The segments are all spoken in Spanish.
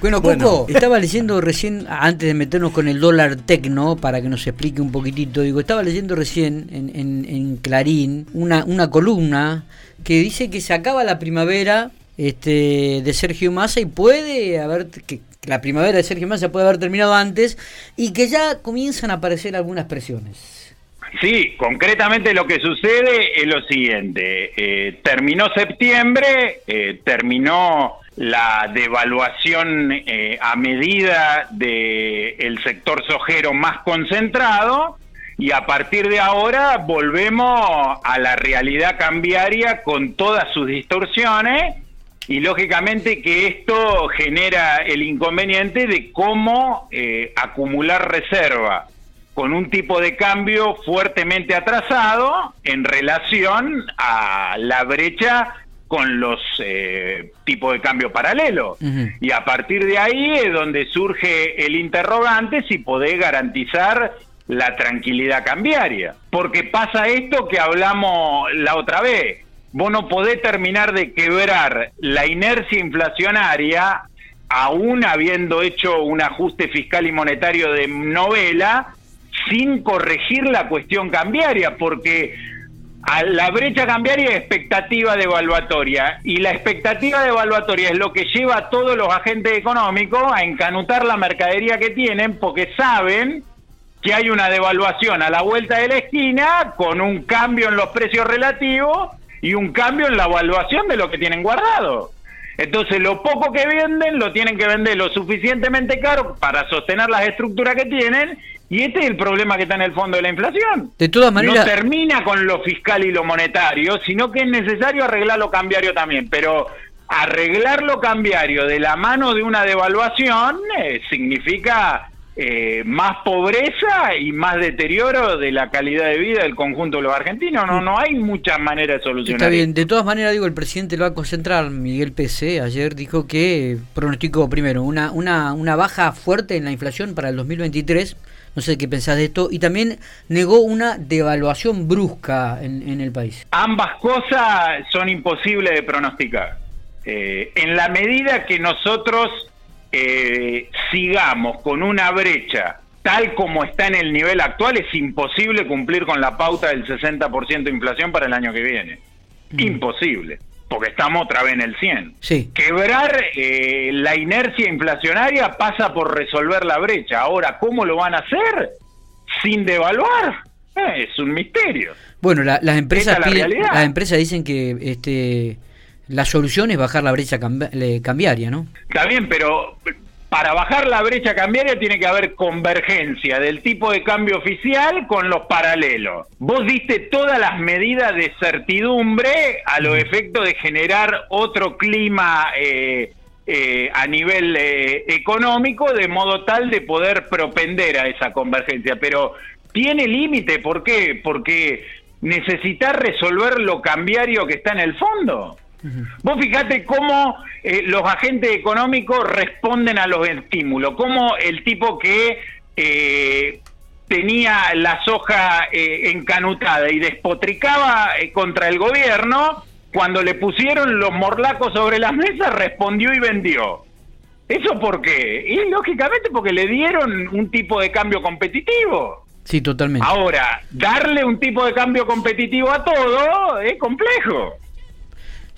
Bueno, Coco, estaba leyendo recién, antes de meternos con el dólar tecno, para que nos explique un poquitito, digo, estaba leyendo recién en, en, Clarín una, una columna que dice que se acaba la primavera este, de Sergio Massa y puede haber, que la primavera de Sergio Massa puede haber terminado antes y que ya comienzan a aparecer algunas presiones. Sí, concretamente lo que sucede es lo siguiente. Eh, terminó septiembre, eh, terminó la devaluación eh, a medida del sector sojero más concentrado y a partir de ahora volvemos a la realidad cambiaria con todas sus distorsiones y lógicamente que esto genera el inconveniente de cómo acumular reserva con un tipo de cambio fuertemente atrasado en relación a la brecha con los eh, tipos de cambio paralelos. Y a partir de ahí es donde surge el interrogante si podés garantizar la tranquilidad cambiaria. Porque pasa esto que hablamos la otra vez. Vos no podés terminar de quebrar la inercia inflacionaria, aún habiendo hecho un ajuste fiscal y monetario de novela, sin corregir la cuestión cambiaria, porque a la brecha cambiaria es expectativa devaluatoria y la expectativa devaluatoria es lo que lleva a todos los agentes económicos a encanutar la mercadería que tienen porque saben que hay una devaluación a la vuelta de la esquina con un cambio en los precios relativos y un cambio en la evaluación de lo que tienen guardado. Entonces, lo poco que venden lo tienen que vender lo suficientemente caro para sostener las estructuras que tienen y este es el problema que está en el fondo de la inflación. De todas maneras. No termina con lo fiscal y lo monetario, sino que es necesario arreglar lo cambiario también. Pero arreglar lo cambiario de la mano de una devaluación eh, significa eh, más pobreza y más deterioro de la calidad de vida del conjunto de los argentinos. No, no hay muchas maneras de solucionar. Está bien, de todas maneras, digo, el presidente del Banco Central, Miguel PC, ayer dijo que pronosticó primero una, una, una baja fuerte en la inflación para el 2023 no sé qué pensás de esto. Y también negó una devaluación brusca en, el país. Ambas cosas son imposibles de pronosticar. Eh, en la medida que nosotros eh, sigamos con una brecha tal como está en el nivel actual, es imposible cumplir con la pauta del 60% de inflación para el año que viene. Mm. Imposible porque estamos otra vez en el 100. Sí. Quebrar eh, la inercia inflacionaria pasa por resolver la brecha. Ahora, ¿cómo lo van a hacer? Sin devaluar. Eh, es un misterio. Bueno, las empresas las empresas dicen que este la solución es bajar la brecha cambiaria, ¿no? Está bien, pero para bajar la brecha cambiaria tiene que haber convergencia del tipo de cambio oficial con los paralelos. Vos diste todas las medidas de certidumbre a los efectos de generar otro clima eh, eh, a nivel eh, económico de modo tal de poder propender a esa convergencia. Pero tiene límite, ¿por qué? Porque necesitas resolver lo cambiario que está en el fondo. Vos fijate cómo eh, los agentes económicos responden a los estímulos, cómo el tipo que eh, tenía la soja eh, encanutada y despotricaba contra el gobierno, cuando le pusieron los morlacos sobre las mesas, respondió y vendió. ¿Eso por qué? Y lógicamente porque le dieron un tipo de cambio competitivo. Sí, totalmente. Ahora, darle un tipo de cambio competitivo a todo es complejo.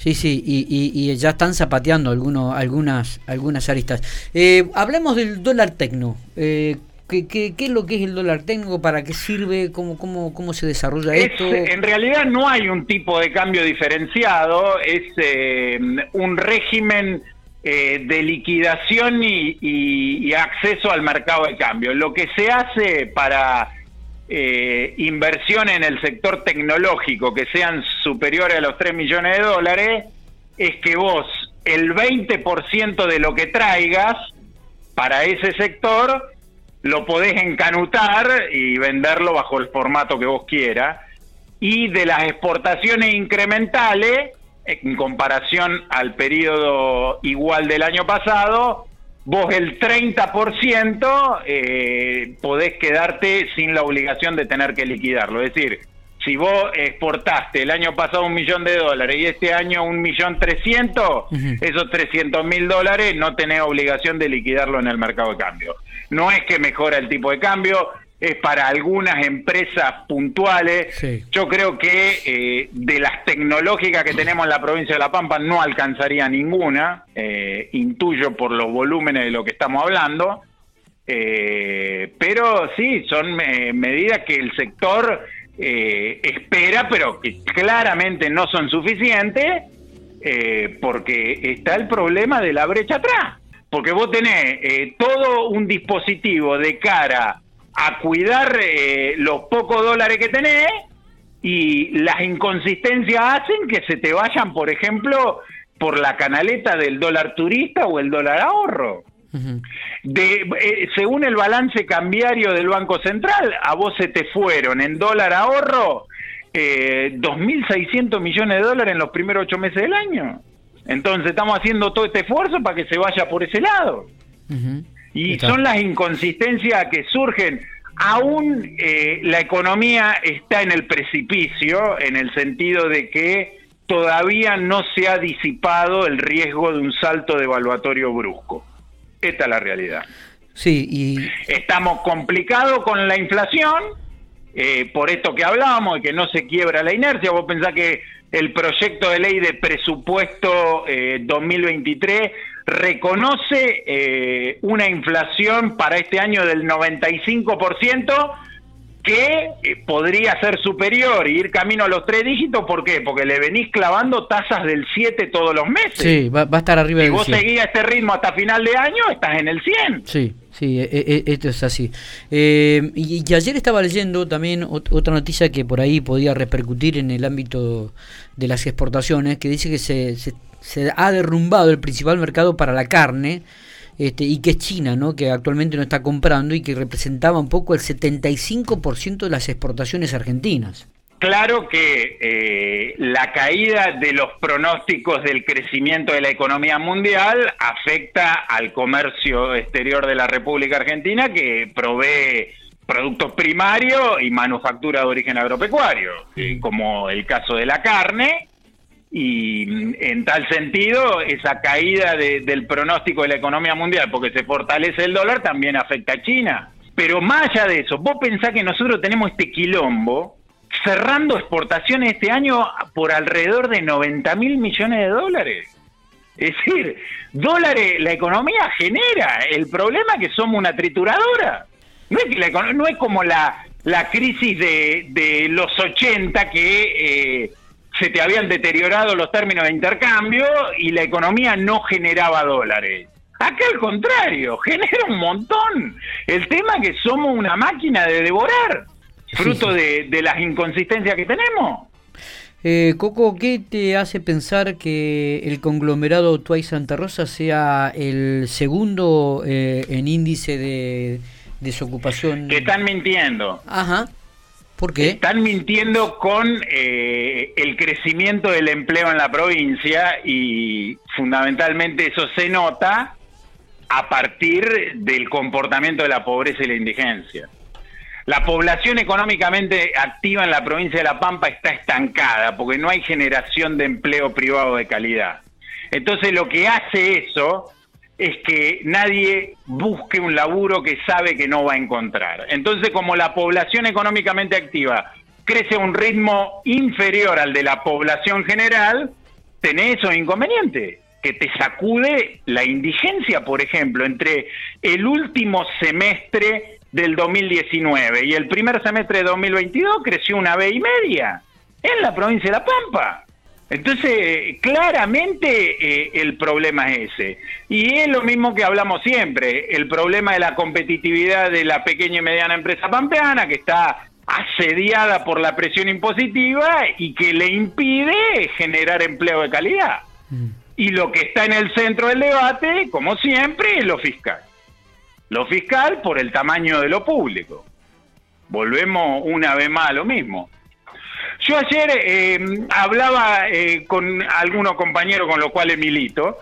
Sí, sí, y, ya están zapateando algunos, algunas, algunas aristas. Eh, hablemos del dólar tecno. Eh, ¿qué, qué, es lo que es el dólar tecno? ¿Para qué sirve? ¿Cómo, cómo, cómo se desarrolla esto? En realidad no hay un tipo de cambio diferenciado, es eh, un régimen eh, de liquidación y acceso al mercado de cambio. Lo que se hace para eh, inversión en el sector tecnológico que sean superiores a los 3 millones de dólares, es que vos el 20% de lo que traigas para ese sector lo podés encanutar y venderlo bajo el formato que vos quieras. Y de las exportaciones incrementales, en comparación al periodo igual del año pasado, vos el 30% eh, podés quedarte sin la obligación de tener que liquidarlo. Es decir, si vos exportaste el año pasado un millón de dólares y este año un millón trescientos, esos trescientos mil dólares no tenés obligación de liquidarlo en el mercado de cambio. No es que mejora el tipo de cambio, es para algunas empresas puntuales. Yo creo que eh, de las tecnológicas que tenemos en la provincia de La Pampa no alcanzaría ninguna, eh, intuyo por los volúmenes de lo que estamos hablando, eh, pero sí, son medidas que el sector espera, pero que claramente no son suficientes, porque está el problema de la brecha atrás. Porque vos tenés todo un dispositivo de cara a cuidar eh, los pocos dólares que tenés y las inconsistencias hacen que se te vayan, por ejemplo, por la canaleta del dólar turista o el dólar ahorro. de, eh, según el balance cambiario del Banco Central, a vos se te fueron en dólar ahorro eh, 2.600 millones de dólares en los primeros ocho meses del año. Entonces estamos haciendo todo este esfuerzo para que se vaya por ese lado. Y son las inconsistencias que surgen. Aún eh, la economía está en el precipicio, en el sentido de que todavía no se ha disipado el riesgo de un salto devaluatorio brusco. Esta es la realidad. Sí, y... Estamos complicados con la inflación, eh, por esto que hablábamos, de que no se quiebra la inercia. Vos pensás que el proyecto de ley de presupuesto 2023 eh, reconoce eh, una inflación para este año del 95% que eh, podría ser superior y ir camino a los tres dígitos. ¿Por qué? Porque le venís clavando tasas del 7 todos los meses. Sí, va, a estar arriba si vos seguís este ritmo hasta final de año, estás en el 100. Sí, sí, e, e, esto es así. Eh, y, ayer estaba leyendo también otra noticia que por ahí podía repercutir en el ámbito de las exportaciones, que dice que se, se, se ha derrumbado el principal mercado para la carne este, y que es China, ¿no? que actualmente no está comprando y que representaba un poco el 75% de las exportaciones argentinas. Claro que eh, la caída de los pronósticos del crecimiento de la economía mundial afecta al comercio exterior de la República Argentina que provee productos primarios y manufactura de origen agropecuario, como el caso de la carne, y en tal sentido, esa caída del pronóstico de la economía mundial, porque se fortalece el dólar, también afecta a China. Pero más allá de eso, vos pensás que nosotros tenemos este quilombo cerrando exportaciones este año por alrededor de 90 mil millones de dólares. Es decir, dólares la economía genera. El problema es que somos una trituradora. No es, que no es como la, la crisis de, de los 80 que... Eh, se te habían deteriorado los términos de intercambio y la economía no generaba dólares. Acá al contrario, genera un montón. El tema es que somos una máquina de devorar, fruto De, las inconsistencias que tenemos. Eh, Coco, ¿qué te hace pensar que el conglomerado Tuay Santa Rosa sea el segundo eh, en índice de desocupación? Que están mintiendo. Ajá. Están mintiendo con eh, el crecimiento del empleo en la provincia y fundamentalmente eso se nota a partir del comportamiento de la pobreza y la indigencia. La población económicamente activa en la provincia de La Pampa está estancada porque no hay generación de empleo privado de calidad. Entonces lo que hace eso es que nadie busque un laburo que sabe que no va a encontrar. Entonces, como la población económicamente activa crece a un ritmo inferior al de la población general, tenés esos inconvenientes, que te sacude la indigencia, por ejemplo, entre el último semestre del 2019 y el primer semestre de 2022 creció una vez y media en la provincia de La Pampa. Entonces, claramente eh, el problema es ese. Y es lo mismo que hablamos siempre, el problema de la competitividad de la pequeña y mediana empresa pampeana, que está asediada por la presión impositiva y que le impide generar empleo de calidad. Mm. Y lo que está en el centro del debate, como siempre, es lo fiscal. Lo fiscal por el tamaño de lo público. Volvemos una vez más a lo mismo. Yo ayer eh, hablaba eh, con algunos compañeros con los cuales milito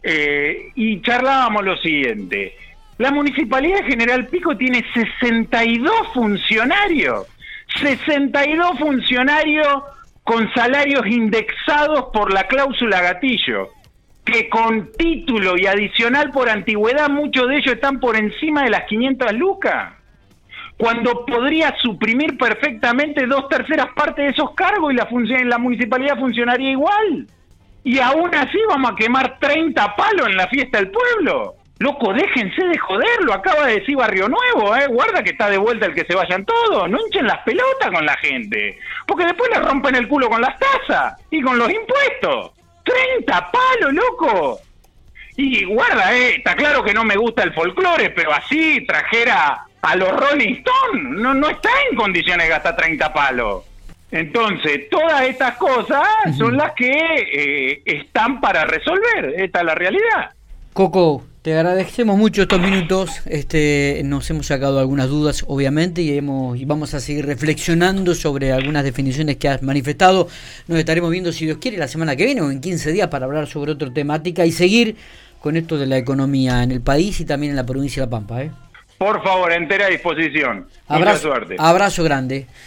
eh, y charlábamos lo siguiente. La Municipalidad General Pico tiene 62 funcionarios. 62 funcionarios con salarios indexados por la cláusula gatillo, que con título y adicional por antigüedad muchos de ellos están por encima de las 500 lucas, cuando podría suprimir perfectamente dos terceras partes de esos cargos y la, la municipalidad funcionaría igual. Y aún así vamos a quemar 30 palos en la fiesta del pueblo. Loco, déjense de joder, lo acaba de decir Barrio Nuevo, ¿eh? Guarda que está de vuelta el que se vayan todos, no hinchen las pelotas con la gente, porque después le rompen el culo con las tasas y con los impuestos. ¡30 palos, loco! Y guarda, eh, está claro que no me gusta el folclore, pero así trajera a los Rolling Stones, no, no está en condiciones de gastar 30 palos. Entonces, todas estas cosas son las que eh, están para resolver, esta es la realidad. Coco, te agradecemos mucho estos minutos. Este, nos hemos sacado algunas dudas, obviamente, y, hemos, y vamos a seguir reflexionando sobre algunas definiciones que has manifestado. Nos estaremos viendo, si Dios quiere, la semana que viene o en 15 días para hablar sobre otra temática y seguir con esto de la economía en el país y también en la provincia de La Pampa. ¿eh? Por favor, entera disposición. Abrazo, Mucha suerte. Abrazo grande.